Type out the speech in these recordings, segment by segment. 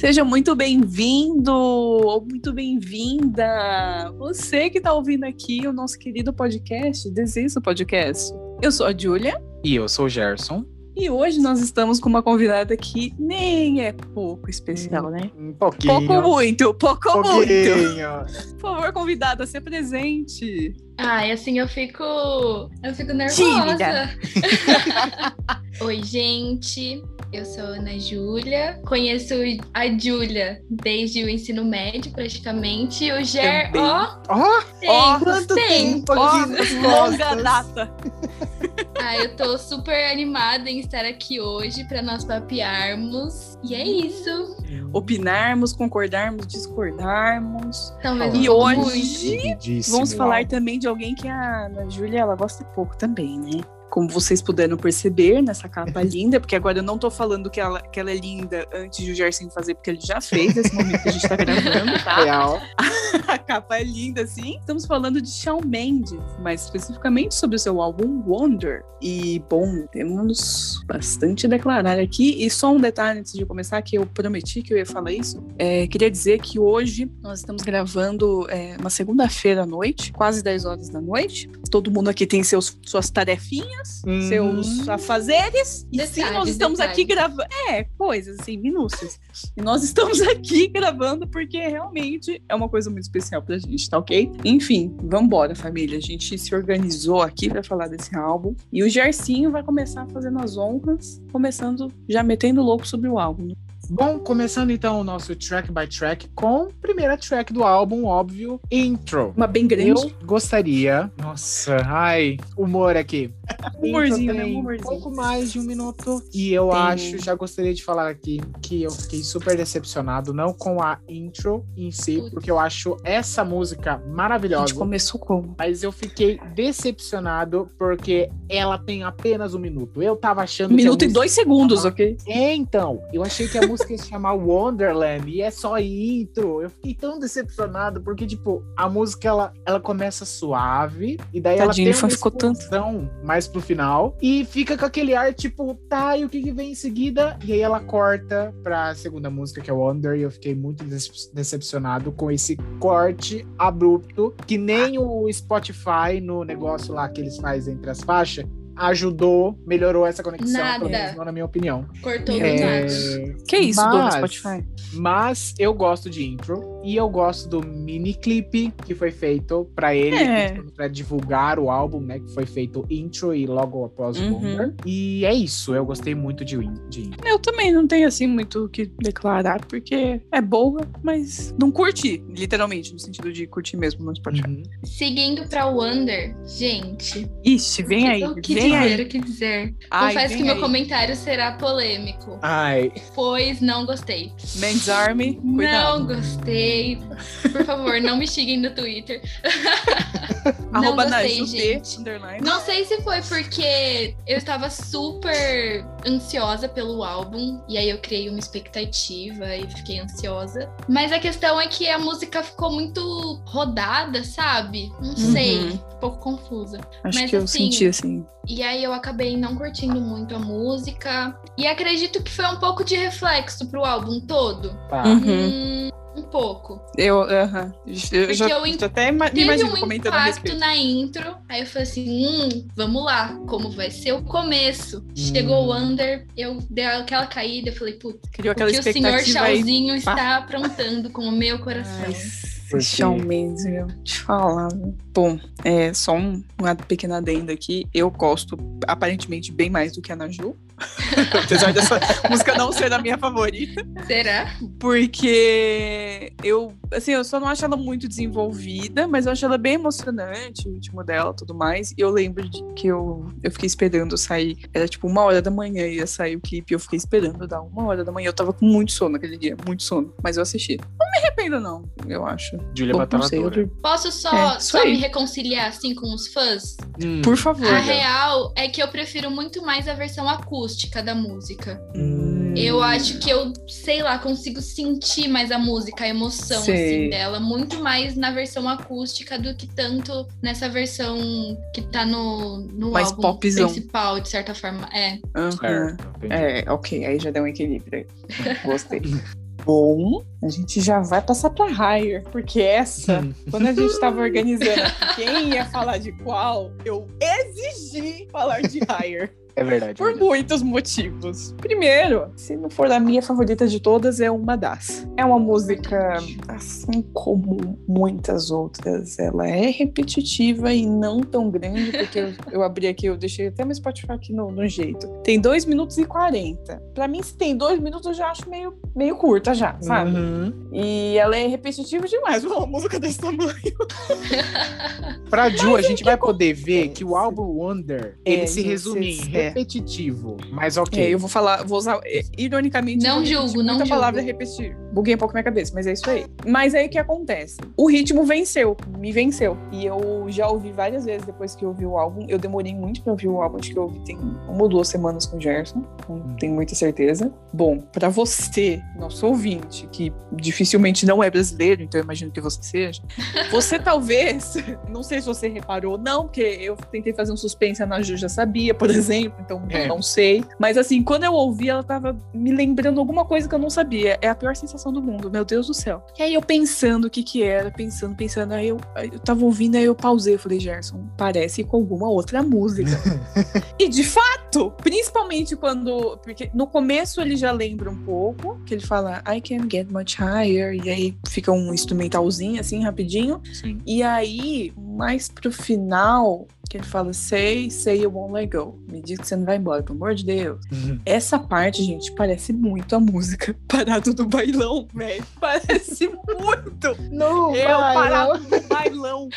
Seja muito bem-vindo ou muito bem-vinda. Você que está ouvindo aqui o nosso querido podcast, Desejo Podcast. Eu sou a Júlia. E eu sou o Gerson. E hoje nós estamos com uma convidada que nem é pouco especial, né? Um pouquinho. Pouco muito, pouco pouquinho. muito. Por favor, convidada, se presente. Ai, assim eu fico. Eu fico nervosa. Tímida. Oi, gente. Eu sou a Ana Júlia. Conheço a Júlia desde o ensino médio, praticamente. E o Ger, ó, Ó, quanto tempo Ó, longa data. Ah, eu tô super animada em estar aqui hoje para nós papearmos. E é isso. Opinarmos, concordarmos, discordarmos. Talvez E um pouco hoje- Vamos falar também de alguém que a Ana Júlia ela gosta pouco também, né? Como vocês puderam perceber nessa capa linda, porque agora eu não tô falando que ela, que ela é linda antes de o Gerson fazer, porque ele já fez nesse momento que a gente tá gravando, tá? Real. A capa é linda, sim. Estamos falando de Shawn Mendes, mais especificamente sobre o seu álbum Wonder. E, bom, temos bastante a declarar aqui. E só um detalhe antes de começar, que eu prometi que eu ia falar isso. É, queria dizer que hoje nós estamos gravando é, uma segunda-feira à noite, quase 10 horas da noite. Todo mundo aqui tem seus, suas tarefinhas, Hum. seus afazeres. E sim, nós Detalhes, estamos aqui detalhes. gravando. É, coisas assim, minúcias. E nós estamos aqui gravando porque realmente é uma coisa muito especial pra gente, tá ok? Enfim, vambora, família. A gente se organizou aqui pra falar desse álbum. E o Gercinho vai começar fazendo as honras, começando já metendo louco sobre o álbum. Bom, começando então o nosso track by track com a primeira track do álbum, óbvio, Intro. Uma bem grande. Eu gostaria. Nossa, ai, humor aqui. Humorzinho, né? Humorzinho. pouco mais de um minuto. E eu Tem. acho, já gostaria de falar aqui, que eu fiquei super decepcionado, não com a intro em si, porque eu acho essa música A gente maravilhosa. começou como? Mas eu fiquei decepcionado porque ela tem apenas um minuto. Eu tava achando Um minuto e música- dois segundos, ok? É, então. Eu achei que a música ia se chamar Wonderland e é só intro. Eu fiquei tão decepcionado porque, tipo, a música ela, ela começa suave e daí ela Tadinho, tem ele foi- uma ficou tanto. mais pro final e fica com aquele ar, tipo, tá, e o que, que vem em seguida? E aí ela corta pra segunda música, que é Wonder, e eu fiquei muito decep- decepcionado com esse corte abrupto que nem o Spotify no negócio lá que eles fazem entre as faixas ajudou, melhorou essa conexão, Nada. pelo menos não na minha opinião. Cortou É, nada. Que isso, Mas- Spotify? Mas eu gosto de intro e eu gosto do mini clipe que foi feito pra ele, É. pra divulgar o álbum, né? Que foi feito intro e logo após o Uhum. Wonder. E é isso, eu gostei muito de, de intro. Eu também não tenho assim muito o que declarar, porque é boa, mas não curti, literalmente, no sentido de curtir mesmo no Spotify. Uhum. Seguindo pra Wonder, gente. Ixi, vem aí, O que vem dizer, aí. o que dizer. Ai, Confesso que meu aí. comentário será polêmico, Ai, pois não gostei. Men's Army, cuidado. Não gostei. Por favor, não me xinguem no Twitter. não Arroba gostei, gente. Não sei se foi porque eu estava super ansiosa pelo álbum e aí eu criei uma expectativa e fiquei ansiosa. Mas a questão é que a música ficou muito rodada, sabe? Não sei, Uhum. um pouco confusa. Acho mas que eu assim, senti assim. E aí eu acabei não curtindo muito a música. E acredito que foi um pouco de reflexo pro álbum todo. tá. Uhum. Hum, um pouco. Eu, aham. Eu já eu tô até ima- me Teve imagino um comentando impacto respeito. na intro. Aí eu falei assim: hum, vamos lá, como vai ser o começo? Chegou o Under, eu dei aquela caída, eu falei, putz, Criou o que o senhor aí. Chauzinho está aprontando com o meu coração. Ai, Por esse quê? Shawn Mendes, eu vou te falar. Bom, é só um, uma pequena adenda aqui. Eu gosto aparentemente bem mais do que a Naju. Apesar dessa música não ser a minha favorita. Será? Porque eu, assim, eu só não acho ela muito desenvolvida, mas eu acho ela bem emocionante, o ritmo dela e tudo mais. E eu lembro de que eu, eu fiquei esperando sair. Era tipo uma hora da manhã ia sair o clipe. e Eu fiquei esperando dar uma hora da manhã. Eu tava com muito sono aquele dia, muito sono. Mas eu assisti. Não me arrependo, não, eu acho. Julia dur- Posso só, É, só me reconciliar assim com os fãs? Hum. Por favor. A real é que eu prefiro muito mais a versão acústica da música. Hum. Eu acho que eu, sei lá, consigo sentir mais a música, a emoção assim, dela, muito mais na versão acústica do que tanto nessa versão que tá no, no Mais álbum popzão. principal, de certa forma. É. Entendi. É, ok, aí já deu um equilíbrio aí. Gostei. Bom, a gente já vai passar pra Higher, porque essa, Hum. quando a gente tava organizando quem ia falar de qual, eu exigi falar de Higher. É verdade. Por muitos motivos. Primeiro, se não for a minha favorita de todas, é uma das. É uma música, assim como muitas outras, ela é repetitiva e não tão grande, porque eu, eu abri aqui, eu deixei até meu Spotify aqui no, no jeito. Tem 2 minutos e 40. Pra mim, se tem 2 minutos, eu já acho meio, meio curta já, sabe? Uhum. E ela é repetitiva demais, uma música desse tamanho. Pra Ju, a gente que vai poder ver que o álbum Wonder, É, ele se resume em é. repetitivo. Mas ok. É, eu vou falar, vou usar, é, ironicamente, Não julgo, não muita julgo. palavra repetir. Buguei um pouco minha cabeça, mas é isso aí. Mas aí o que acontece? O ritmo venceu, me venceu. E eu já ouvi várias vezes depois que eu ouvi o álbum. Eu demorei muito pra ouvir o álbum, acho que eu ouvi tem uma ou duas semanas com o Gerson, não tenho muita certeza. Bom, pra você, nosso ouvinte, que dificilmente não é brasileiro, então eu imagino que você seja, você talvez, não sei se você reparou ou não, porque eu tentei fazer um suspense, a Naju já sabia, por exemplo, então É. não sei. Mas assim, quando eu ouvi, ela tava me lembrando alguma coisa que eu não sabia. É a pior sensação do mundo, meu Deus do céu. E aí eu pensando o que que era, pensando, pensando, aí eu, eu tava ouvindo, aí eu pausei, eu falei, Gerson, parece com alguma outra música. e de fato, principalmente quando, porque no começo ele já lembra um pouco, que ele fala, I can get much higher, e aí fica um instrumentalzinho assim, rapidinho. Sim. E aí, mais pro final, que ele fala, say, say you won't let go. Me diz que você não vai embora, pelo amor de Deus. Uhum. Essa parte, gente, parece muito a música Parado do Bailão, velho. Parece muito Não, eu vai, parado do bailão.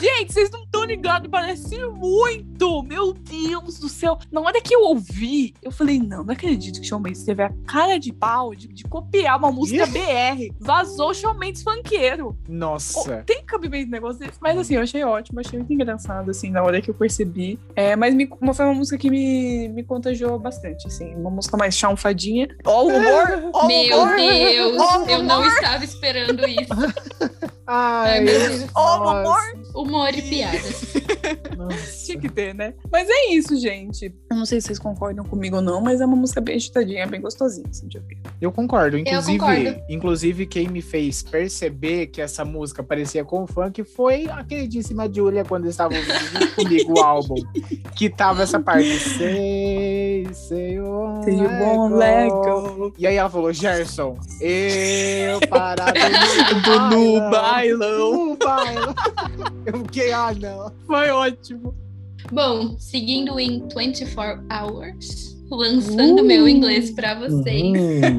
Gente, vocês não estão ligados, parece muito. Meu Deus do céu. Na hora que eu ouvi, eu falei, não, não acredito que o Shawn Mendes teve a cara de pau de, de copiar uma música. BR. Vazou o Shawn Mendes funkeiro. Nossa. tem cabimento negócio desse? Mas assim, eu achei ótimo, achei muito engraçado, assim, na hora que eu percebi. É, mas me, uma, foi uma música que me, me contagiou bastante, assim. Uma música mais chanfadinha. Ó o humor! Ó o Meu humor! Deus, Ó o eu não humor! estava esperando isso. Ai, Ai, meu Deus. Ó o nossa. humor! Humor e piadas. Nossa. Tinha que ter, né? Mas é isso, gente. Eu não sei se vocês concordam comigo ou não, mas é uma música bem agitadinha, bem gostosinha, assim, de ouvir. Eu concordo. Inclusive, concordo. inclusive, quem me fez perceber que essa música parecia com funk foi a queridíssima Julia, quando estava ouvindo comigo o álbum. Que tava essa parte. Say, say you Say you won't let go. E aí ela falou, Gerson, eu parado Do no no bailão. No bailão. Eu fiquei, ah, não. Foi ótimo. Bom, seguindo em 24 Hours, lançando Uh. meu inglês pra vocês. Hum.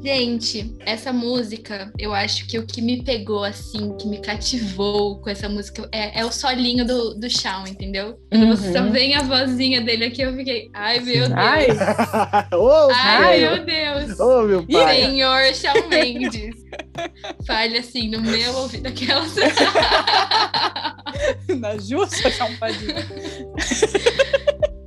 Gente, essa música, eu acho que o que me pegou, assim, que me cativou com essa música é, é o solinho do, do Shawn, entendeu? Quando você só Uhum. vem a vozinha dele aqui, eu fiquei, ai meu Deus. Ai, Ô, Ai, meu. Deus. Ô, meu pai. Senhor Shawn Mendes. Fale assim no meu ouvido aquelas. na justa champadinha.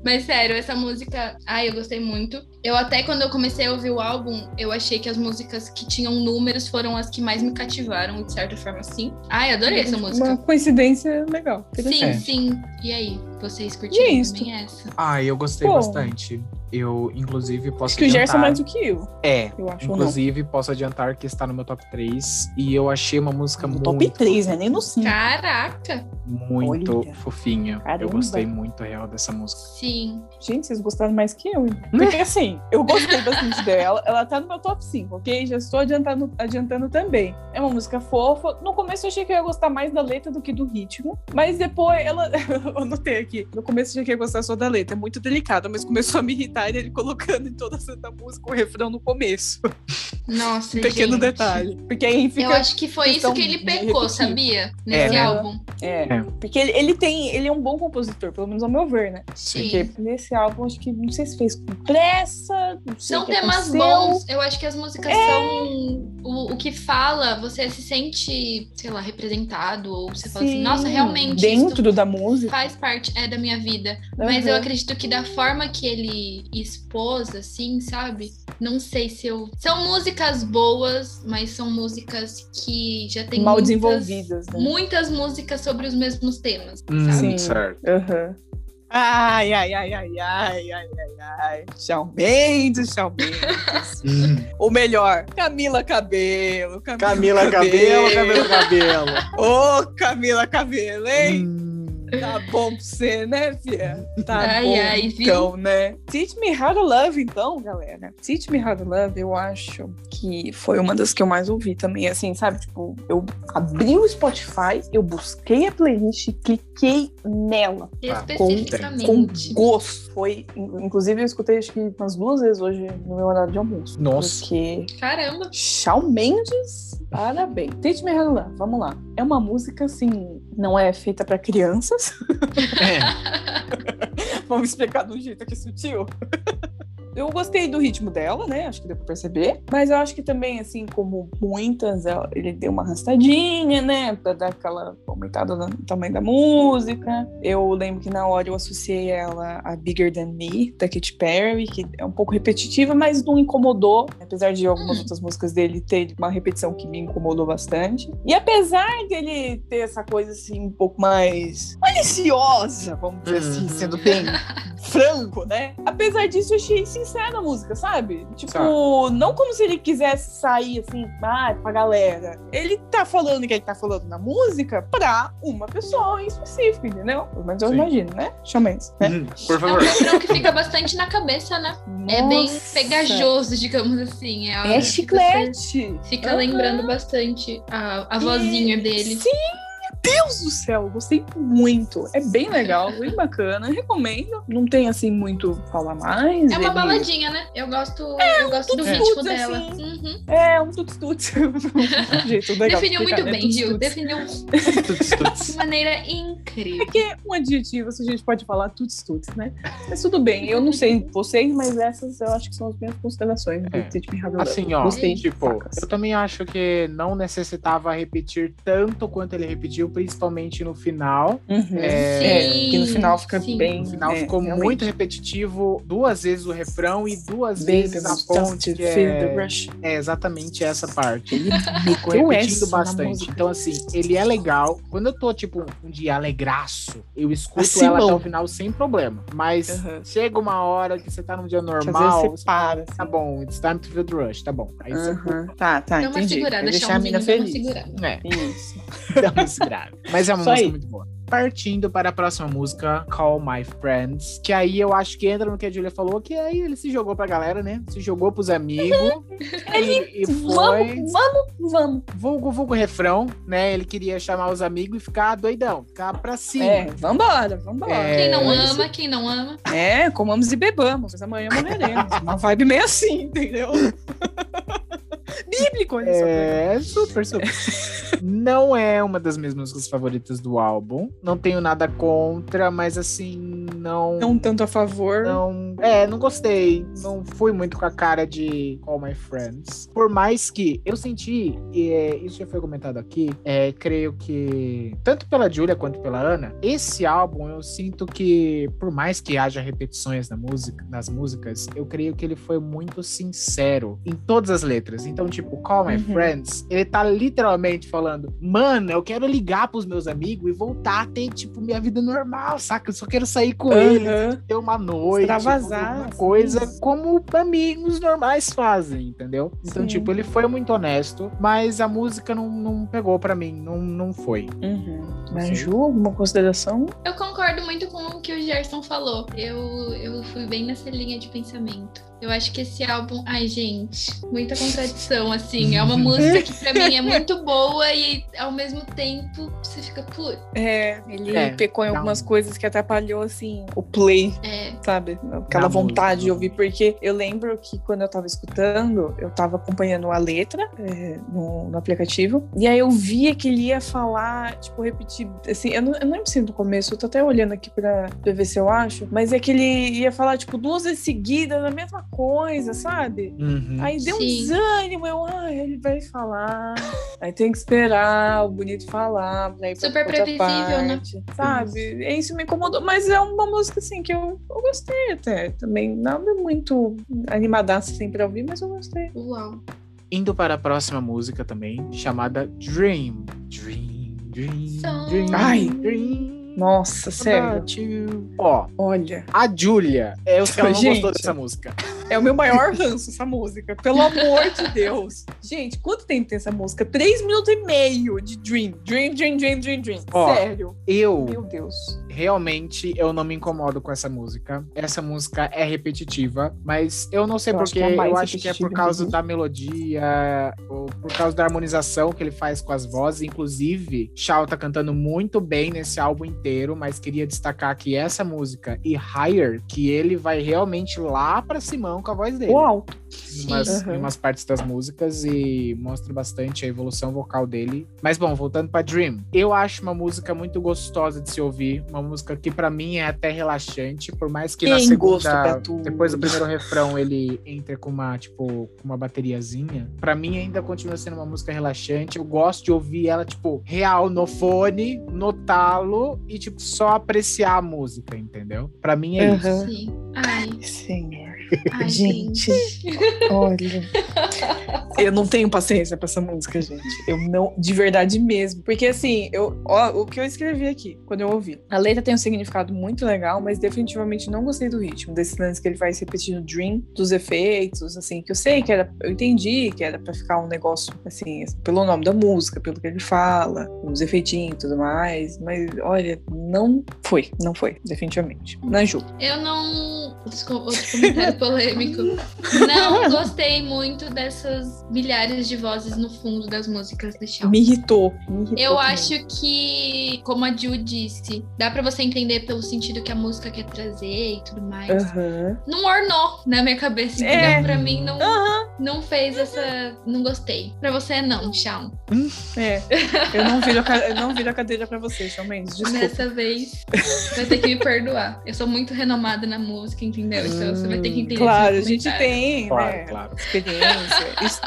Mas sério, essa música, ai, eu gostei muito. Eu até quando eu comecei a ouvir o álbum, eu achei que as músicas que tinham números foram as que mais me cativaram, de certa forma, assim. Ai, adorei essa música. Uma coincidência legal. Sim, interessante. sim. E aí, vocês E é curtiram isso. também essa? Ah, eu gostei Bom. bastante. Eu, inclusive, posso Acho que o Gerson adiantar- mais do que eu, É, eu acho. inclusive, posso adiantar que está no meu top 3. E eu achei uma música No muito, top 3, né? Nem no 5. Caraca! muito Olha. fofinha. Eu Caramba. gostei muito real dessa música. Sim. Gente, vocês gostaram mais que eu, hein? Porque assim, eu gostei bastante dela. Ela tá no meu top 5, ok? Já estou adiantando, adiantando também. É uma música fofa. No começo eu achei que eu ia gostar mais da letra do que do ritmo. Mas depois ela. eu anotei aqui. No começo eu achei que ia gostar só da letra. É muito delicada, mas começou a me irritar ele colocando em toda essa música o refrão no começo. Nossa, Um pequeno gente. detalhe. Porque aí fica. Eu acho que foi isso que ele pecou, sabia? Nesse né? álbum. É, É. porque ele, ele tem, ele é um bom compositor, pelo menos ao meu ver, né? Sim. Porque nesse álbum, acho que não sei se fez com pressa, não sei São o que temas aconteceu. bons. Eu acho que as músicas É. são. O, o que fala, você se sente, sei lá, representado. Ou você fala assim, Sim, nossa, realmente. Dentro isso da música. faz parte é da minha vida. Mas eu acredito que da forma que ele expôs, assim, sabe? Não sei se eu. São músicas boas, mas são músicas que já tem mal muitas, desenvolvidas, né? muitas músicas sobre os mesmos temas, Hum, sabe? Sim. certo. Aham. Ai, ai, ai, ai, ai, ai, ai, ai. Shawn Mendes, Shawn Mendes. o melhor, Camila Cabelo. Camila Cabelo, Cabelo Cabelo. Ô, Camila Cabelo, hein? Tá bom pra você, né, Fia? Tá Ai, bom, ai, então, né? Teach Me How to Love, então, galera. Teach Me How to Love, eu acho que foi uma das que eu mais ouvi também, assim, sabe? Tipo, eu abri o Spotify, eu busquei a playlist, cliquei nela com Especificamente. gosto. Foi, in- inclusive, eu escutei acho que umas duas vezes hoje no meu horário de almoço. Nossa. Porque Caramba. Shawn Mendes, parabéns. Teach Me How to Love, vamos lá. É uma música, assim, não é feita pra crianças. É. Vamos explicar de um jeito aqui sutil. Eu gostei do ritmo dela, né? Acho que deu pra perceber. Mas eu acho que também, assim, como muitas, ela- ele deu uma arrastadinha, né? Pra dar aquela aumentada no tamanho da música. Eu lembro que na hora eu associei ela a Bigger Than Me, da Katy Perry, que é um pouco repetitiva, mas não incomodou. Apesar de algumas Hum. outras músicas dele ter uma repetição que me incomodou bastante. E apesar dele ter essa coisa, assim, um pouco mais maliciosa, vamos dizer assim, Uhum. sendo bem franco, né? Apesar disso, eu achei sincera a música, sabe? Tipo, Tá. não como se ele quisesse sair assim, ah, pra galera. Ele tá falando que ele tá falando na música pra uma pessoa em específico, entendeu? Pelo menos eu Sim. imagino, né? Chamens, né? Hum, Por É um favor. refrão que fica bastante na cabeça, né? É bem Nossa. pegajoso, digamos assim. É, É você chiclete. Fica Aham. lembrando bastante a, a vozinha E- dele. Sim, Deus do céu, gostei muito. É bem legal, bem bacana. Recomendo. Não tem assim muito o que falar mais. É uma Ele- baladinha, né? Eu gosto, eu gosto do tuts ritmo dela. assim. Uhum. É, um tuts-tuts. um Definiu explicar, muito né? bem, Gil. Definiu Tuts, tuts. de maneira incrível. Porque um adjetivo, se a gente pode falar tuts-tuts, né? Mas tudo bem, eu não sei vocês, mas essas eu acho que são as minhas considerações do É. Teach Me How to Love. Assim, ó, Gostei, tipo, eu também acho que não necessitava repetir tanto quanto ele repetiu, principalmente no final. Uhum. É, É, que no final fica sim. bem. No final é, ficou realmente. muito repetitivo, duas vezes o refrão e duas Baby, vezes a ponte, que é, the rush. é exatamente essa parte. Ele Ficou meteu repetindo bastante. Então, assim, ele é legal. Quando eu tô, tipo, um dia alegraço, eu escuto Assim, ela até bom. o final sem problema. Mas Uhum. chega uma hora que você tá num dia normal, você para. tá bom, it's time to feel the rush, tá bom. Aí você Uhum. Tá, tá, Dá uma entendi. segurada, deixar a mina dá uma feliz. segurada. É, Isso. dá uma segurada. Mas é uma Isso música aí. muito boa. Partindo para a próxima música, Call My Friends, que aí eu acho que entra no que a Julia falou, que aí ele se jogou pra galera, né? Se jogou pros amigos. e, e foi. Vamos, vamos, vamos. Vulgo, vulgo refrão, né? Ele queria chamar os amigos e ficar doidão, ficar pra cima. É, vambora, vambora. É, Quem não ama, quem não ama. É, comamos e bebamos, mas amanhã morreremos. Uma vibe meio assim, entendeu? Bíblico, olha só. É, super, super. não é uma das minhas músicas favoritas do álbum. Não tenho nada contra, mas assim, não. Não tanto a favor. Não, é, não gostei. Não fui muito com a cara de All My Friends. Por mais que eu senti, e é, isso já foi comentado aqui, é, creio que, tanto pela Julia quanto pela Ana, esse álbum eu sinto que, por mais que haja repetições na música, nas músicas, eu creio que ele foi muito sincero em todas as letras. Então, tipo, Call My Uhum. Friends, ele tá literalmente falando, mano, eu quero ligar pros meus amigos e voltar a ter, tipo, minha vida normal, saca? Eu só quero sair com eles Aham. ter uma noite, Extravasar, assim. coisa como amigos normais fazem, entendeu? Então, Sim. tipo, ele foi muito honesto, mas a música não, não pegou pra mim, não, não foi. Uhum. Sim. Mas Ju, alguma consideração? Eu concordo muito com o que o Gerson falou. Eu, eu fui bem nessa linha de pensamento. Eu acho que esse álbum. Ai, gente, muita contradição, assim. É uma música que pra mim é muito boa e ao mesmo tempo você fica, putz, É, ele É, pecou em algumas um- coisas que atrapalhou, assim, o play, é. sabe? Aquela vontade de ouvir. Porque eu lembro que quando eu tava escutando, eu tava acompanhando a letra é, no, no aplicativo. E aí eu via que ele ia falar, tipo, repetir. Assim, eu não, eu não lembro se no começo, eu tô até olhando aqui pra, pra ver se eu acho. Mas é que ele ia falar, tipo, duas vezes seguidas a mesma coisa, sabe? Uhum. Aí deu um Sim. desânimo, eu, ah, ele vai falar. Aí tem que esperar o bonito falar pra Super previsível, né? parte, Sabe? E Isso me incomodou. Mas é uma música, assim, que eu, eu gostei até. Também nada muito animadaça assim pra ouvir, mas eu gostei. Uau. Indo para a próxima música também, chamada Dream. Dream, Dream, Song. Dream, Ai. Dream. Nossa, sério. Ó, Olha, a Julia, eu sei que ela não Gente. gostou dessa música. É o meu maior ranço essa música. Pelo amor de Deus. Gente, quanto tempo tem essa música? Três minutos e meio de Dream. Dream, Dream, Dream, Dream, Dream. Ó, Sério. Eu Meu Deus. Realmente eu não me incomodo com essa música. Essa música é repetitiva, mas eu não sei Eu acho porquê. que é eu acho que é por causa da melodia, ou por causa da harmonização que ele faz com as vozes. Inclusive, Shaw tá cantando muito bem nesse álbum inteiro, mas queria destacar que essa música e Higher, que ele vai realmente lá pra Simão com a voz dele. Uau. Em umas, em umas partes das músicas e mostra bastante a evolução vocal dele. Mas bom, voltando pra Dream, eu acho uma música muito gostosa de se ouvir, uma música que pra mim é até relaxante, por mais que na Tem gosto segunda, depois do primeiro refrão ele entre com uma tipo com uma bateriazinha. Pra mim ainda continua sendo uma música relaxante. Eu gosto de ouvir ela tipo real no fone, no talo e tipo só apreciar a música, entendeu? Pra mim é isso. Aham. Sim. Ai, Senhor. Ai, Gente. Olha. Eu não tenho paciência pra essa música, gente. Eu não, de verdade mesmo. Porque assim, eu, ó, o que eu escrevi aqui, quando eu ouvi. A letra tem um significado muito legal, mas definitivamente não gostei do ritmo. Desse lance que ele faz repetindo Dream, dos efeitos, assim, que eu sei que era. Eu entendi que era pra ficar um negócio, assim, pelo nome da música, pelo que ele fala, os efeitinhos e tudo mais. Mas, olha, não foi. Não foi, definitivamente. Na Ju. Eu não. Desculpa, outro comentário polêmico. Não gostei muito dessas milhares de vozes no fundo das músicas do Shawn. Me irritou. Me irritou Eu também. acho que, como a Ju disse, dá pra você entender pelo sentido que a música quer trazer e tudo mais. Aham. Não ornou na minha cabeça, entendeu? É. Pra mim não, Aham. não fez essa. Não gostei. Pra você não, Shawn. É, eu não viro a, ca- eu não viro a cadeira pra você, Shawn Mendes, desculpa. Dessa vez, vai ter que me perdoar. Eu sou muito renomada na música, entendeu? Então você vai ter que entender. Claro, a gente tem, Claro, né, claro. experiência, isso-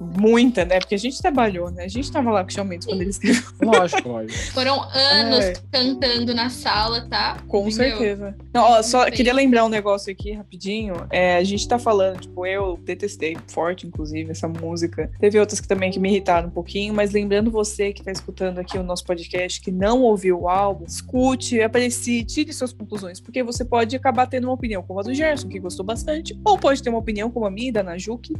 muita, né, porque a gente trabalhou, né, a gente tava lá com o Shawn Mendes quando ele escreveu, Lógico, lógico. Foram anos É. cantando na sala, tá? com Entendeu? certeza. Não, ó, só Sim. queria lembrar um negócio aqui, rapidinho, é, a gente tá falando, tipo, eu detestei forte, inclusive, essa música, teve outras que também que me irritaram um pouquinho, mas lembrando você que tá escutando aqui o nosso podcast, que não ouviu o álbum, escute, aprecie, tire suas conclusões, porque você pode acabar tendo uma opinião como a do Gerson, que gostou bastante, ou pode ter uma opinião como a minha, e da Najuki,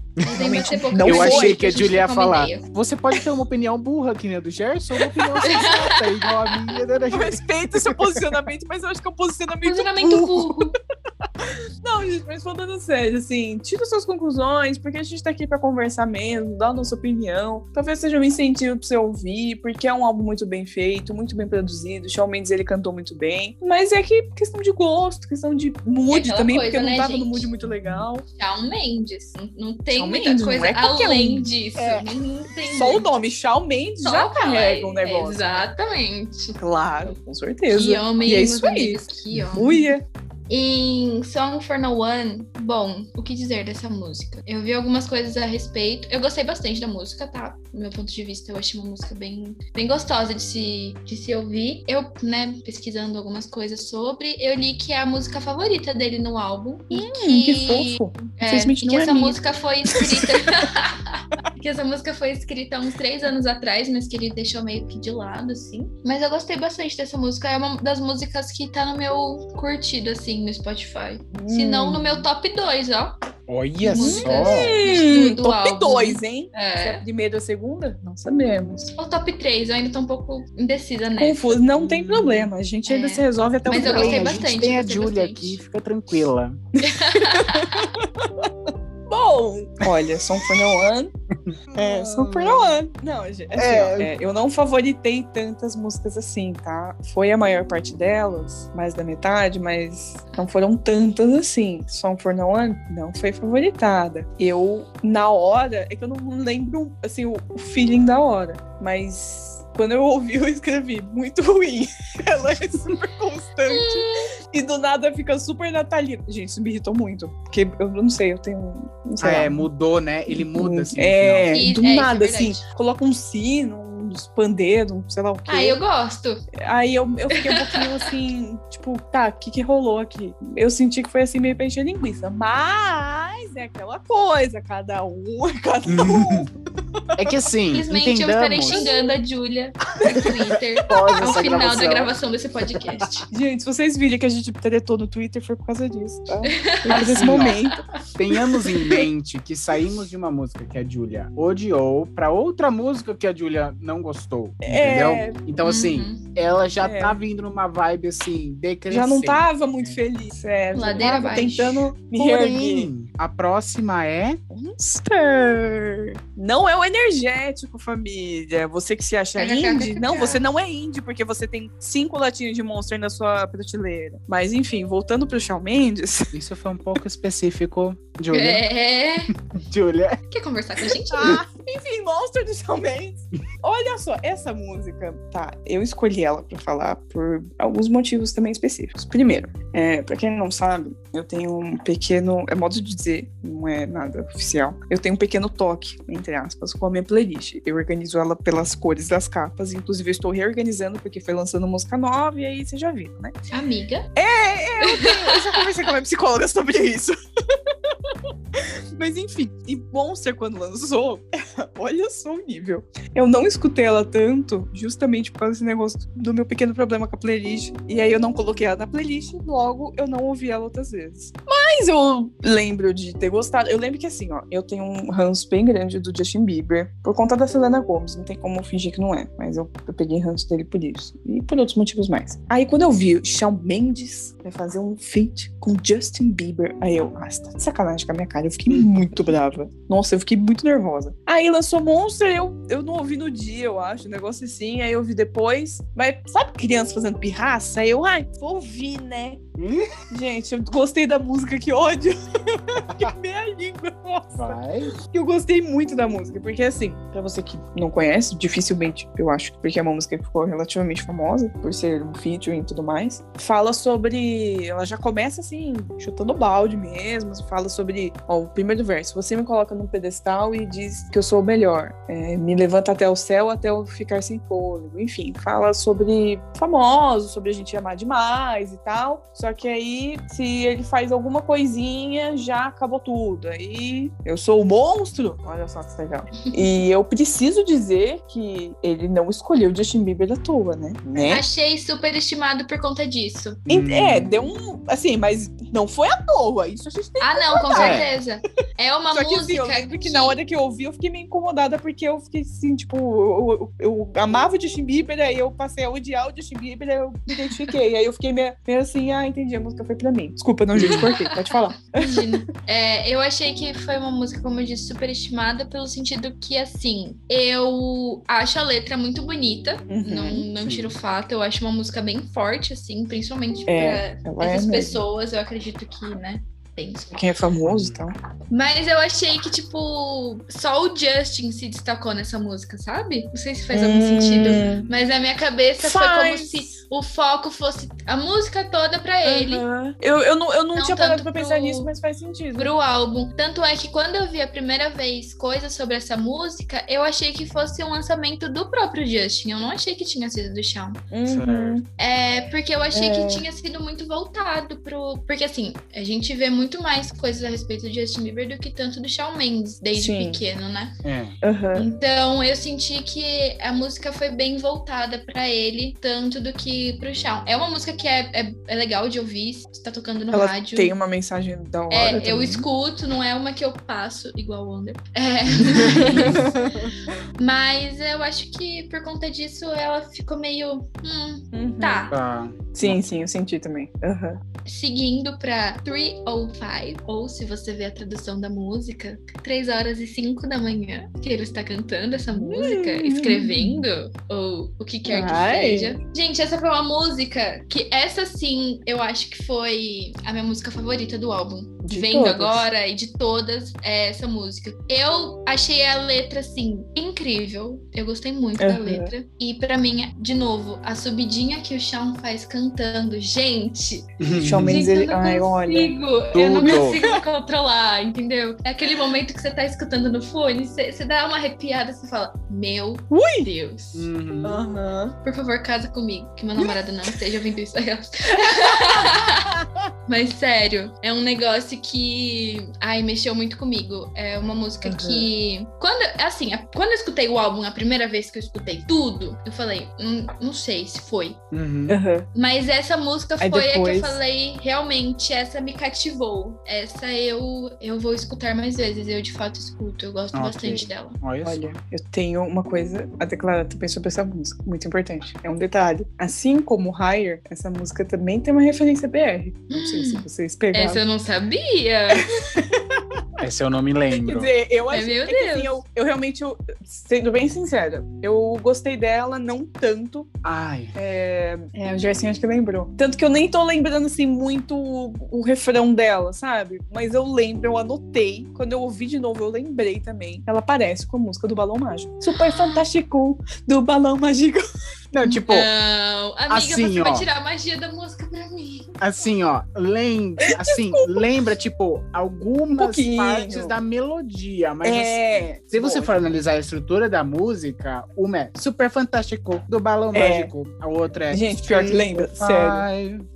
Não eu achei que a Julia ia falar. Você pode ter uma opinião burra, que nem a do Gerson, ou uma opinião sensata, igual a minha da Eu Julia. respeito seu posicionamento, mas eu acho que é um posicionamento, Posicionamento burro. burro. Não, gente, mas falando sério, assim, tira suas conclusões, porque a gente tá aqui pra conversar mesmo, dar a nossa opinião. Talvez seja um incentivo pra você ouvir, porque é um álbum muito bem feito, muito bem produzido. O Shawn Mendes, ele cantou muito bem. Mas é que questão de gosto, questão de mood aquela também, coisa, porque não né, tava no gente? mood muito legal. Shawn Mendes. Não, tem Shawn muita Mendes, não coisa é além um. disso. É. Não, tem Só o muito. nome, Shawn Mendes, Só já carrega um pai. negócio. Exatamente. Claro, com certeza. Que homem, e é isso aí. Que homem. Uia. Em Song for No One, bom, o que dizer dessa música? Eu vi algumas coisas a respeito. Eu gostei bastante da música, tá? Do meu ponto de vista, eu achei uma música bem, bem gostosa de se, de se ouvir. Eu, né, pesquisando algumas coisas sobre, eu li que é a música favorita dele no álbum. E Hum, que fofo. é, e que é essa minha. música foi escrita. que essa música foi escrita há uns três anos atrás, mas que ele deixou meio que de lado, assim. Mas eu gostei bastante dessa música. É uma das músicas que tá no meu curtido, assim, no Spotify. Se não, no meu top 2, ó. Olha só. Hum, do top álbum. 2, hein? Se é É. a primeira ou a segunda? Não sabemos. O top 3, eu ainda tô um pouco indecisa, né? Confuso, não tem problema. A gente ainda É. se resolve até o Mas eu gostei a bastante, gente tem a bastante. aqui, fica tranquila. Bom, olha, Song for No One. É, Song for No One. Não, gente, assim, É. ó, é, eu não favoritei tantas músicas assim, tá? Foi a maior parte delas, mais da metade, mas não foram tantas assim. Song for No One não foi favoritada. Eu, na hora, é que eu não lembro, assim, o, o feeling da hora, mas. Quando eu ouvi, eu escrevi muito ruim. Ela é super constante. e do nada fica super natalina. Gente, isso me irritou muito. Porque eu não sei, eu tenho. Não sei Ah, lá, é, mudou, né? Ele muda assim. é, final. do É, é nada, verdade. assim, coloca um sino, uns pandeiros, sei lá o quê. Ah, eu gosto. Aí eu, eu fiquei um pouquinho assim, tipo, tá, o que que rolou aqui? Eu senti que foi assim meio pra encher linguiça, mas é aquela coisa, cada um é cada um. É que assim, Simplesmente eu estarei entendamos. xingando a Júlia no Twitter Após ao final gravação. da gravação desse podcast. Gente, se vocês virem que a gente tretou no Twitter, foi por causa disso, tá? Foi por Assim, ó. momento. Tenhamos em mente que saímos de uma música que a Julia odiou pra outra música que a Julia não gostou, entendeu? É, Então, assim, Uhum. ela já É. tá vindo numa vibe, assim, decrescente. já não tava muito feliz, é. Ladeira tava abaixo. tentando me reerguer. A próxima é... Monster. Não é o energético, família. Você que se acha indie. Não, você não é indie, porque você tem cinco latinhas de Monster na sua prateleira. Mas enfim, voltando pro Shawn Mendes. Isso foi um pouco específico, Julia. É. Julia. Quer conversar com a gente? Ah, enfim, Monster do Shawn Mendes. Olha só, essa música, tá? Eu escolhi ela pra falar por alguns motivos também específicos. Primeiro, é, pra quem não sabe, eu tenho um pequeno. É modo de dizer, não é nada oficial. Eu tenho um pequeno toque, entre aspas, com a minha playlist. Eu organizo ela pelas cores das capas. Inclusive, eu estou reorganizando porque foi lançando música nova e aí você já viu, né? Amiga. É, eu, tenho, eu já conversei com a minha psicóloga sobre isso. Mas enfim, e Monster, quando lançou, olha só o nível. Eu não escutei ela tanto, justamente por causa desse negócio do meu pequeno problema com a playlist. E aí eu não coloquei ela na playlist, logo eu não ouvi ela outras vezes. Mas eu lembro de ter gostado. Eu lembro que assim, ó, eu tenho um ranço bem grande do Justin Bieber por conta da Selena Gomez. Não tem como fingir que não é, mas eu, eu peguei ranço dele por isso. E por outros motivos mais. Aí quando eu vi Shawn Mendes vai fazer um feat com Justin Bieber, aí eu, ah, tá de sacanagem com a minha cara. Eu fiquei muito brava. Nossa, eu fiquei muito nervosa. Aí lançou Monster, eu, eu não ouvi no dia, eu acho, um negócio assim. Aí eu ouvi depois. Mas sabe criança fazendo pirraça? Aí eu, ai, vou ouvir, né? Gente, eu gostei da música, que ódio. Queimei a língua, nossa. Vai. Eu gostei muito da música, porque assim, pra você que não conhece, dificilmente, eu acho, porque é uma música que ficou relativamente famosa, por ser um featuring e tudo mais, fala sobre. Ela já começa assim, chutando balde mesmo, fala sobre. Ó, o primeiro verso: Você me coloca num pedestal e diz que eu sou o melhor. É, me levanta até o céu até eu ficar sem fôlego. Enfim, fala sobre famosos, sobre a gente amar demais e tal. Só que aí, se ele faz alguma coisinha, já acabou tudo. Aí eu sou o monstro. Olha só que legal. E eu preciso dizer que ele não escolheu Justin Bieber à toa, né? né? Achei super estimado por conta disso. Em- É, deu um. Assim, mas não foi à toa. Isso a gente tem Ah, não, com É. certeza. É uma Só que assim, música eu lembro que na hora que eu ouvi, eu fiquei meio incomodada, porque eu fiquei assim, tipo, eu, eu, eu amava o Justin Bieber, aí eu passei a odiar o Justin Bieber, aí eu me identifiquei. aí eu fiquei meio, meio assim, ah, entendi, a música foi pra mim. Desculpa, não, gente, cortei, pode falar. Imagina. É, eu achei que foi uma música, como eu disse, super estimada, pelo sentido que, assim, eu acho a letra muito bonita. Uhum, não não sim. tiro o fato. Eu acho uma música bem forte, assim, principalmente É, pra é essas mesmo. pessoas. Eu acredito que, né? Penso. Quem é famoso e tal. Mas eu achei que, tipo, só o Justin se destacou nessa música, sabe? Não sei se faz algum Hum, sentido. Mas na minha cabeça foi como Faz. se o foco fosse a música toda pra ele. Aham. Eu, eu não, eu não, Não tinha parado pra pensar pro- nisso, mas faz sentido. pro álbum. Tanto é que quando eu vi a primeira vez coisas sobre essa música, eu achei que fosse um lançamento do próprio Justin. Eu não achei que tinha sido do Shawn. Uhum. É, porque eu achei É. que tinha sido muito voltado pro. Porque assim, a gente vê muito mais coisas a respeito do Justin Bieber do que tanto do Shawn Mendes, desde Sim. pequeno, né? É. Aham. Então eu senti que a música foi bem voltada pra ele, tanto do que pro Shawn. É uma música que é, é, é legal de ouvir, se tá tocando no Ela rádio. tem uma mensagem da hora. É, eu também. escuto, não é uma que eu passo, igual o Wonder. É, mas eu acho que por conta disso ela ficou meio. hum, Uhum. tá. Tá. Sim, sim, eu senti também. Aham. Seguindo pra 305, ou se você vê a tradução da música, 3 horas e 5 da manhã, que ele está cantando essa música, Hum. escrevendo, ou o que quer que Ai. seja. Gente, essa foi uma música que, essa sim, eu acho que foi a minha música favorita do álbum. De Vendo todas. agora e de todas é essa música. Eu achei a letra, assim, incrível. Eu gostei muito da Aham. letra. E pra mim, de novo, a subidinha que o Shawn faz cantando. Gente, Shawn Mendes, ele. eu não Ai, olha. consigo, eu não Tudo. consigo me controlar, entendeu? É aquele momento que você tá escutando no fone, você, dá uma arrepiada, você fala, meu Ui! Deus. Uhum. Por favor, casa comigo, que meu namorado não esteja ouvindo isso aí. Mas sério, é um negócio que. Ai, mexeu muito comigo. É uma música Uhum. que. Quando, assim, a- quando eu escutei o álbum a primeira vez que eu escutei tudo, eu falei, hum, não sei se foi. Uhum. Aham. Mas essa música foi a que depois- eu falei, realmente, essa me cativou. Essa eu, eu vou escutar mais vezes. Eu de fato escuto. Eu gosto Ok. bastante dela. Olha. Olha, eu tenho uma coisa a declarar também sobre essa música, muito importante. É um detalhe. Assim como Higher, essa música também tem uma referência BR. Não sei se vocês pegaram. Essa eu não sabia. Esse eu não me Quer lembro. dizer, eu acho meu é que, assim, eu, eu realmente, eu- sendo bem sincera, eu gostei dela, não tanto. Ai. É, é, o Gerson acho que lembrou. Tanto que eu nem tô lembrando, assim, muito o, o refrão dela, sabe? Mas eu lembro, eu anotei. Quando eu ouvi de novo, eu lembrei também. Ela parece com a música do Balão Mágico. Super fantástico do Balão Mágico. Não, tipo, Não, amiga, assim, você vai ó. tirar a magia da música pra mim. assim, ó, lembra, assim, lembra, tipo, algumas pouquinho. partes da melodia, mas assim, é. se você for analisar a estrutura da música, uma é super fantástico do balão É. mágico, a outra é Gente, pior que lembra, sério.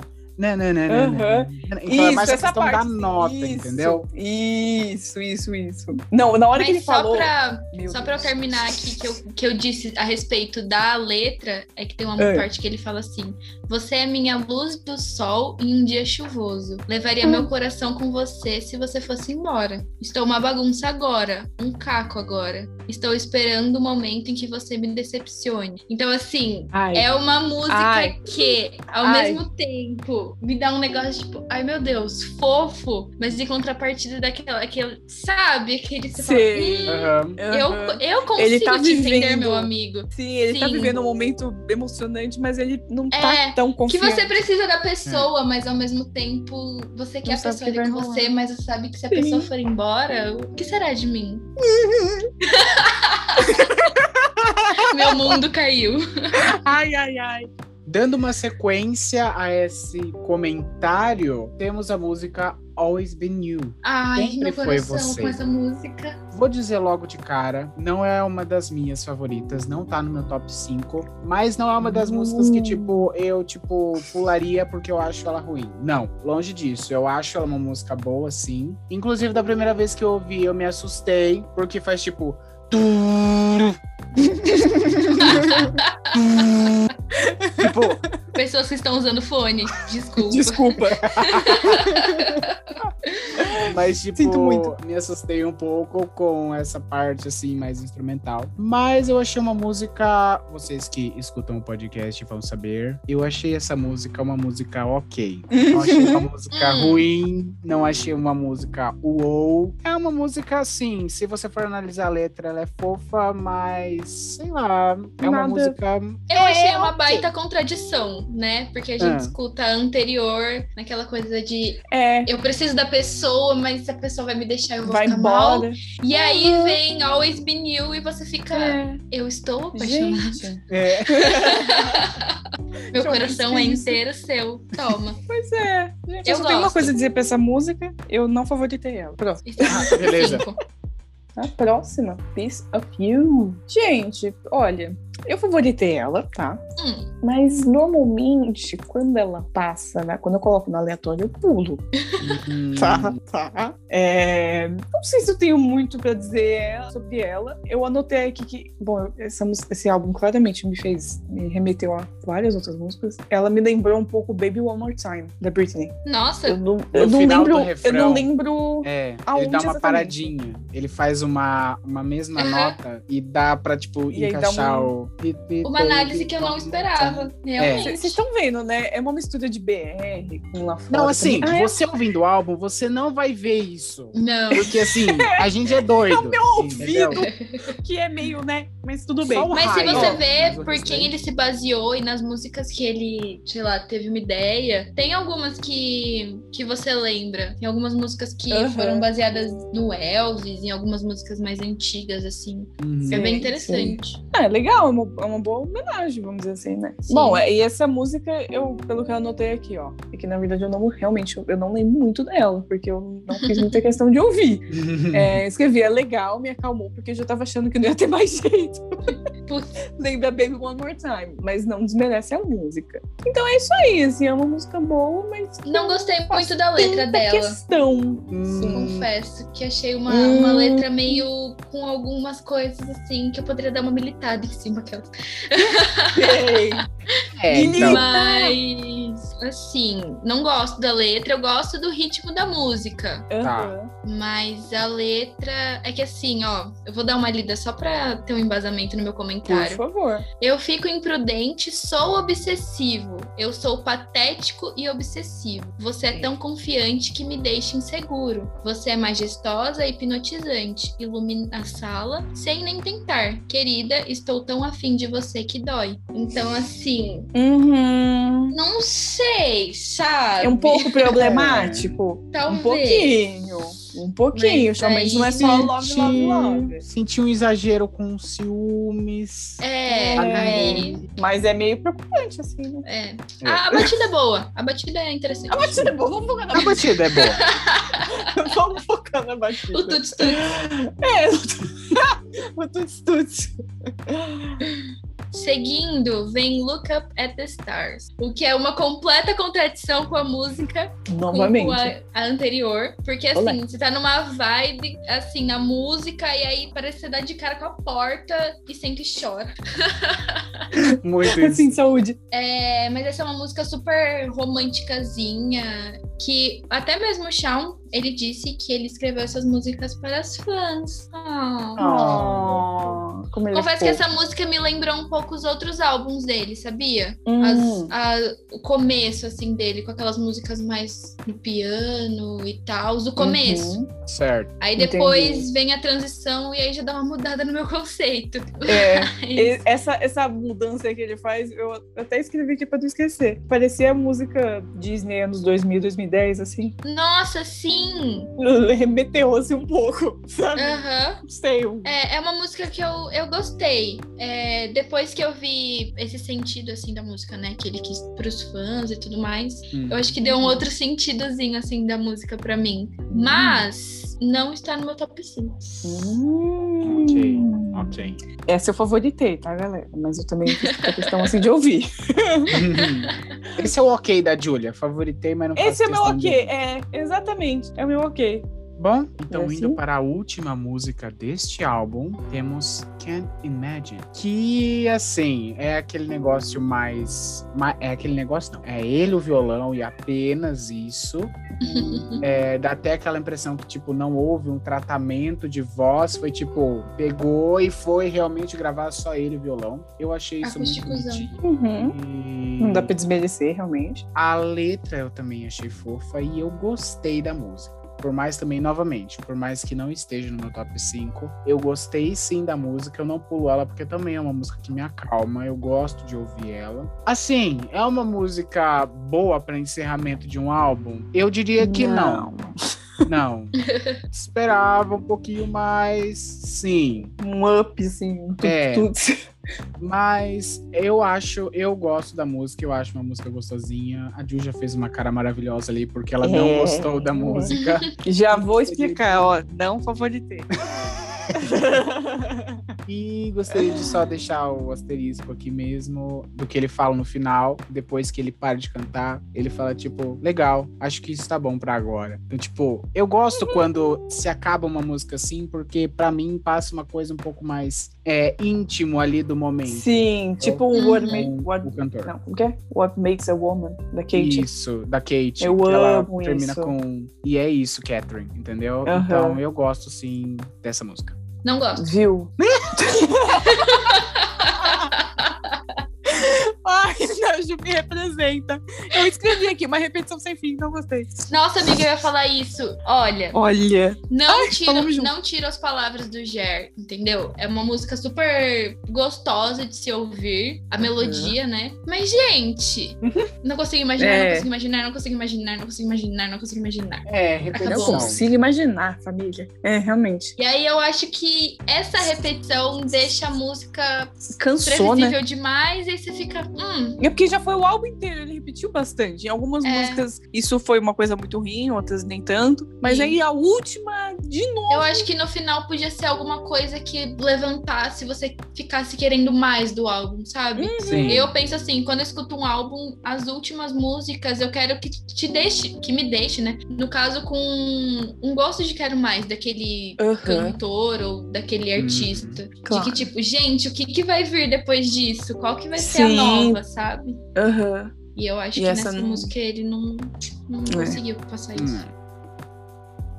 Né, né, né, né, né. Então é Isso, mais a essa questão da parte. nota, Isso, entendeu? Isso, isso, isso. Não, na hora que ele Mas só falou. pra, só pra eu Deus. terminar aqui, que eu, que eu disse a respeito da letra, é que tem uma É. parte que ele fala assim: Você é minha luz do sol em um dia chuvoso. Levaria Hum. meu coração com você se você fosse embora. Estou uma bagunça agora, um caco agora. Estou esperando o momento em que você me decepcione. Então, assim, Ai, é uma música Ai. que, ao Ai. mesmo tempo, me dá um negócio tipo, ai meu Deus, fofo, mas de contrapartida daquela, aquele, sabe? Aquele que você Sei. fala, hum, eu, aham. eu consigo Ele tá te entender, vivendo. meu amigo. Sim, ele tá Sim. vivendo um momento emocionante, mas ele não tá É, tão Que confiante. você precisa da pessoa, mas ao mesmo tempo você quer Não a pessoa que ali com rolar. você, mas você sabe que se a Sim. pessoa for embora, o que será de mim? Meu mundo caiu. Ai, ai, ai. Dando uma sequência a esse comentário, temos a música Always Been You. Ai, Sempre meu foi coração você. com essa música. Vou dizer logo de cara, não é uma das minhas favoritas, não tá no meu top 5, mas não é uma das Hum. músicas que, tipo, eu, tipo, pularia porque eu acho ela ruim. Não, longe disso. Eu acho ela uma música boa, sim. Inclusive, da primeira vez que eu ouvi, eu me assustei, porque faz, tipo... tipo, Pessoas que estão usando fone. Desculpa. Desculpa. Mas, tipo, Sinto muito. me assustei um pouco com essa parte, assim, mais instrumental. Mas eu achei uma música. Vocês que escutam o podcast vão saber. Eu achei essa música uma música ok. Não achei uma música ruim. Não achei uma música uou. É uma música, assim, se você for analisar a letra, ela é fofa, mas. Sei lá. É uma Nada. música. Eu É, achei uma ok. baita contradição, né? Porque a gente Ah. escuta a anterior, naquela coisa de É, eu preciso da pessoa, mas se a pessoa vai me deixar, eu vou vai ficar mal. embora. E aí Uhum. vem Always Be New e você fica, É. eu estou apaixonada. Gente, É. Meu Já coração é inteiro seu. Toma. pois é. Gente, eu, Eu só tenho uma gosto. coisa a dizer pra essa música. Eu não favoritei ela. Pronto. Está Ah, beleza. cinco. A próxima, Piece of You. Gente, olha, eu favoritei ela, tá? Hum, Mas normalmente, quando ela passa, né? Quando eu coloco no aleatório, eu pulo. Hum. Tá, tá. É, Não sei se eu tenho muito pra dizer sobre ela. Eu anotei aqui que, bom, essa música- esse álbum claramente me fez, me remeteu a várias outras músicas. Ela me lembrou um pouco Baby One More Time, da Britney. nossa, Eu não, eu não lembro. Eu refrão. não lembro. É, ele Aonde dá uma exatamente? paradinha. Ele faz uma, uma mesma Aham. nota e dá pra, tipo, E encaixar um- o. uma análise que eu não esperava. Realmente. Vocês estão vendo, né? É uma mistura de BR com lá fora. Não, assim, também. É você ouvindo álbum, você não vai ver isso. Não. Porque, assim, a gente é doido. É o meu entendeu? ouvido. que é meio, né? Mas tudo bem. Mas se raio, você ó, vê por quem daí. ele se baseou e nas músicas que ele, sei lá, teve uma ideia, tem algumas que, que você lembra. Tem algumas músicas que Aham. foram baseadas no Elvis, em algumas músicas mais antigas, assim. Uhum. é bem Sim, interessante. Ah, é legal, é uma, é uma boa homenagem, vamos dizer assim, né? Sim. Bom, é, e essa música, eu, pelo que eu anotei aqui, ó, é que na verdade eu não realmente eu não lembro muito dela, porque eu não fiz muita questão de ouvir. É, escrevi, é legal, me acalmou, porque eu já tava achando que não ia ter mais jeito. Lembra Baby One More Time, mas não desmerece a música. Então é isso aí, assim, é uma música boa, mas não gostei muito da letra dela. questão. Hum, Confesso que achei uma, Hum. uma letra meio com algumas coisas assim que eu poderia dar uma militada em cima aquela. Sei. é, então. Mas assim, não gosto da letra, eu gosto do ritmo da música. Aham. Mas a letra é que assim, ó, eu vou dar uma lida só pra ter um embasamento no meu Por comentário. favor. Eu fico imprudente, sou obsessivo. Eu sou patético e obsessivo. Você é tão confiante que me deixa inseguro. Você é majestosa e hipnotizante. Ilumina a sala sem nem tentar. Querida, estou tão afim de você que dói. Então, assim, Uhum. não sei, sabe? É um pouco problemático. Talvez. Um pouquinho. Um pouquinho. Mas Somente não é só love, love, love. Senti um exagero com ciúmes. É, É. aí. Mas é meio preocupante, assim, né? É. A, a batida é boa. A batida é interessante. A batida é boa, vamos focar na A batida é boa. batida. Vamos focar na batida. O tuts tuts. É, o tuts tuts. Seguindo, vem Look Up at the Stars, o que é uma completa contradição com a música com Novamente. a, a anterior, porque assim, Olé. você tá numa vibe assim na música e aí parece que você dá de cara com a porta e sente e chora. Muito isso. Assim, saúde. É, mas essa é uma música super românticazinha, que até mesmo o Shawn, ele disse que ele escreveu essas músicas para as fãs. Ah. Oh, como ele é Confesso que essa música me lembrou um pouco os outros álbuns dele, sabia? Hum. As- a- o começo, assim, dele, com aquelas músicas mais no piano e tal, o começo. Uhum. Certo. Aí Entendi. depois vem a transição e aí já dá uma mudada no meu conceito. É, Mas- essa, essa mudança que ele faz, eu até escrevi aqui pra não esquecer. Parecia a música Disney anos 2000, 2010, assim. Nossa, sim! Remeteu-se um pouco, sabe? Aham. Não sei. um- É, é uma música que eu, eu gostei. É, depois que eu vi esse sentido, assim, da música, né? Que ele quis pros fãs e tudo mais. Hum. Eu acho que deu um outro sentidozinho, assim, da música pra mim. Mas não está no meu top 5. Hum. Ok, ok. Essa eu favoritei, tá, galera? Mas eu também fiz a questão assim de ouvir. Esse é o ok da Julia. Favoritei, mas não Esse é meu questão de- ok. É, exatamente. É o meu ok. Bom, então É indo assim? para a última música deste álbum, temos Can't Imagine. Que, assim, é aquele negócio mais... ma- É aquele negócio, não. É ele, o violão, e apenas isso. É, dá até aquela impressão que, tipo, não houve um tratamento de voz. Foi, tipo, pegou e foi realmente gravar só ele, o violão. Eu achei isso muito bonitinho. Uhum. E Não dá pra desmerecer, realmente. a letra eu também achei fofa e eu gostei da música. Por mais também, novamente, por mais que não esteja no meu top 5, eu gostei sim da música, eu não pulo ela porque também é uma música que me acalma, eu gosto de ouvir ela. Assim, é uma música boa para encerramento de um álbum? Eu diria que não. Não. Esperava um pouquinho mais, sim. Um up, assim. Um É. Mas eu acho, eu gosto da música, eu acho uma música gostosinha. A Ju já fez uma cara maravilhosa ali porque ela não É. gostou da música. Já vou explicar, ó. Não favoritei. E gostaria de só deixar o asterisco aqui mesmo do que ele fala no final, depois que ele para de cantar, ele fala tipo, legal, acho que isso tá bom pra agora. Então, tipo, eu gosto quando se acaba uma música assim, porque pra mim passa uma coisa um pouco mais é, íntimo ali do momento. Sim, tipo o Uhum. What, Com Ma- What, o cantor. não, que é? What Makes a Woman, da Kate. Isso, da Kate. Eu que ela amo termina isso. com. E é isso, Catherine, entendeu? Então eu gosto sim dessa música. Não gosto. Viu? Ai, me representa. Eu escrevi aqui uma repetição sem fim, não gostei. Nossa, amiga, eu ia falar isso. Olha, Olha. não tira, falamos junto. não tira as palavras do Ger, entendeu? É uma música super gostosa de se ouvir, a melodia, né? Mas, gente, não consigo imaginar, não É. consigo imaginar, não consigo imaginar, não consigo imaginar, não consigo imaginar. É, Acabou. repetição. consigo imaginar, família. É, realmente. E aí eu acho que essa repetição deixa a música Cansou, né? previsível demais, e aí você fica, hum, É porque já foi o álbum inteiro, ele repetiu bastante. Em algumas É. músicas isso foi uma coisa muito ruim, outras nem tanto. Mas Sim. aí a última, de novo. Eu acho que no final podia ser alguma coisa que levantasse você ficasse querendo mais do álbum, sabe? Sim. Eu penso assim, quando eu escuto um álbum, as últimas músicas eu quero que te deixe, que me deixe, né? No caso, com um gosto de quero mais daquele Aham. cantor ou daquele Hum, artista. claro. De que, tipo, gente, o que, que vai vir depois disso? Qual que vai ser a Sim. nova, sabe? Aham. E eu acho E que essa nessa não- música ele não, não É. conseguiu passar isso. Hum.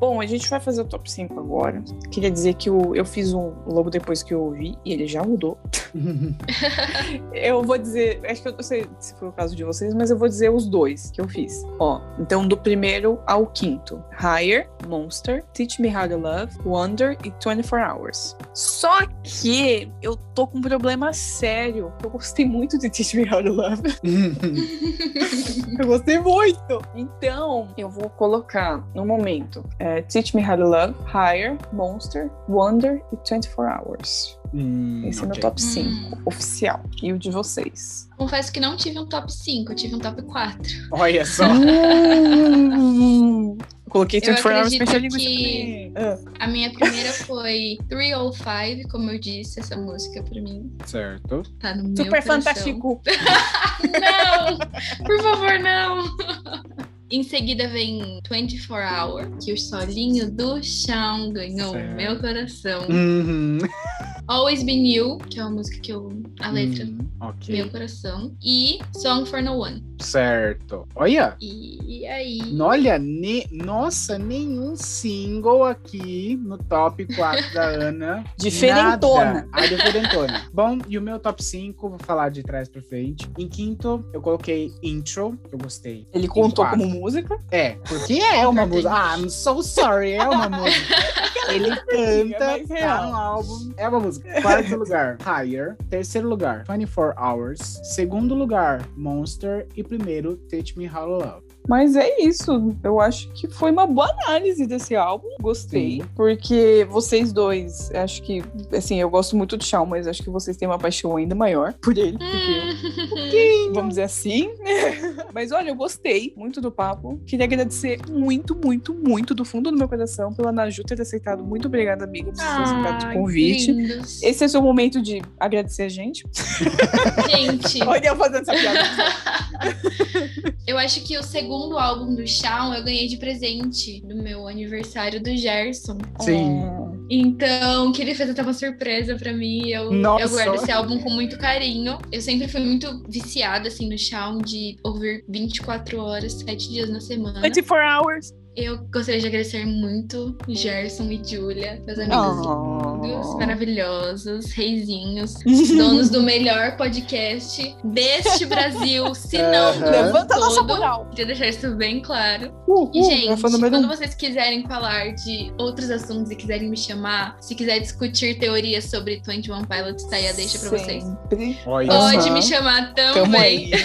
Bom, a gente vai fazer o top 5 agora. Queria dizer que o, eu fiz um logo depois que eu ouvi e ele já mudou. Eu vou dizer, acho que eu não sei se foi o caso de vocês, mas eu vou dizer os dois que eu fiz. Ó, então do primeiro ao quinto: Higher, Monster, Teach Me How to Love, Wonder e 24 Hours. Só que eu tô com um problema sério. Eu gostei muito de Teach Me How to Love. Eu gostei muito. Então, eu vou colocar no momento é, Teach Me How to Love, Higher, Monster, Wonder e 24 Hours. Hum, Esse é meu top 5 oficial. E o de vocês? Confesso que não tive um top 5, eu tive um top 4. Olha só. Hum. Coloquei Eu 24 Hours acredito pra encher que-. Ah, A minha primeira foi 305, como eu disse, essa música pra mim Certo. tá no meu Super coração. fantástico. Não! Por favor, não! Em seguida vem 24 Hour, que o solinho do chão ganhou Certo. meu coração. Uhum. Always Been You, que é uma música que eu. A letra, Hum, ok. meu coração. E Song for No One. Certo. Olha. E aí. Olha, ne- nossa, nenhum single aqui no top 4 da Ana. Diferentona. Nada. A diferentona. Bom, e o meu top 5, vou falar de trás pra frente. Em quinto, eu coloquei Intro, que eu gostei. Ele contou quatro. como música. É, porque é uma música. Ah, I'm so sorry, é uma música. Ele canta, mais tá no álbum. É uma música. Quarto lugar, Higher. Terceiro lugar, 24 Hours. Segundo lugar, Monster. E primeiro, Teach Me to Love. Mas é isso. Eu acho que foi uma boa análise desse álbum. Gostei. Sim. Porque vocês dois, acho que, assim, eu gosto muito do Shawn, mas acho que vocês têm uma paixão ainda maior por ele. Porque Hum, vamos dizer assim. Mas olha, eu gostei muito do papo. Queria agradecer muito, muito, muito do fundo do meu coração pela Naju ter aceitado. Muito obrigada, amiga, por ter aceitado o convite. lindos. Esse é o seu momento de agradecer a gente. Gente, Olha eu fazendo essa piada. eu acho que o segundo álbum do Shawn eu ganhei de presente no meu aniversário do Gerson. Sim. Então, que ele fez até uma surpresa pra mim. Eu, Nossa. eu guardo esse álbum com muito carinho. Eu sempre fui muito viciada, assim, no Shawn, de ouvir 24 horas, 7 dias na semana. 24 hours. Eu gostaria de agradecer muito Gerson e Julia, meus amigos Oh. Lindos, maravilhosos, reizinhos, donos do melhor podcast deste Brasil, se não do. Levanta a nossa todo. moral. Queria deixar isso bem claro. Uh, E, uh, gente, fã número quando um. vocês quiserem falar de outros assuntos e quiserem me chamar, se quiser discutir teorias sobre 21 Pilots, tá aí a deixa pra vocês. Sempre. Pode me chamar também.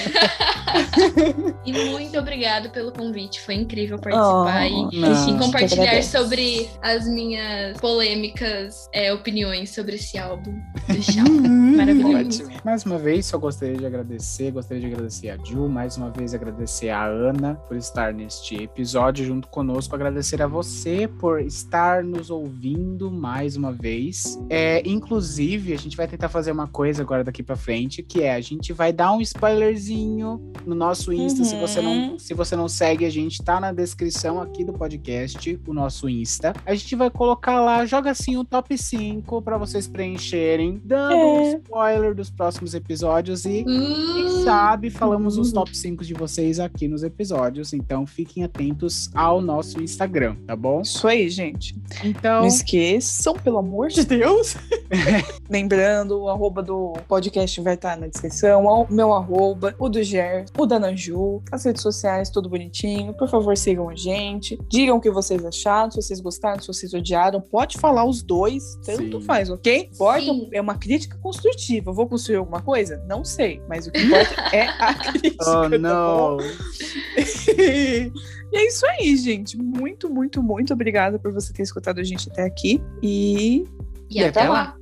E muito obrigada pelo convite. Foi incrível participar Oh, e, não, e compartilhar sobre as minhas polêmicas é, opiniões sobre esse álbum do Shawn. Uhum. Maravilhoso. Ótimo. Mais uma vez, só gostaria de agradecer, gostaria de agradecer a Ju, mais uma vez agradecer a Ana por estar neste episódio junto conosco, agradecer a você por estar nos ouvindo mais uma vez. É, inclusive, a gente vai tentar fazer uma coisa agora daqui pra frente, que é a gente vai dar um spoilerzinho no nosso Insta, se você não Uhum. se você não segue, a gente tá na descrição aqui do podcast, o nosso Insta. A gente vai colocar lá, joga assim o top 5 para vocês preencherem, dando um É. spoiler dos próximos episódios e quem Uh, sabe falamos os Uhum. top 5 de vocês aqui nos episódios. Então fiquem atentos ao nosso Instagram, tá bom? Isso aí, gente. Então, Não esqueçam, pelo amor de Deus. Lembrando, o arroba do podcast vai estar na descrição, o meu arroba, o do Ger, o da Nanju, as redes sociais, tudo bonitinho. Por favor, sigam a gente. Digam o que vocês acharam, se vocês gostaram, se vocês odiaram. Pode falar os dois, tanto Sim. faz, ok? Importa, Sim. é uma crítica construtiva. Eu vou construir alguma coisa? Não sei, mas o que importa é a crítica. oh tá não. e é isso aí, gente. Muito, muito, muito obrigada por você ter escutado a gente até aqui. E e até lá.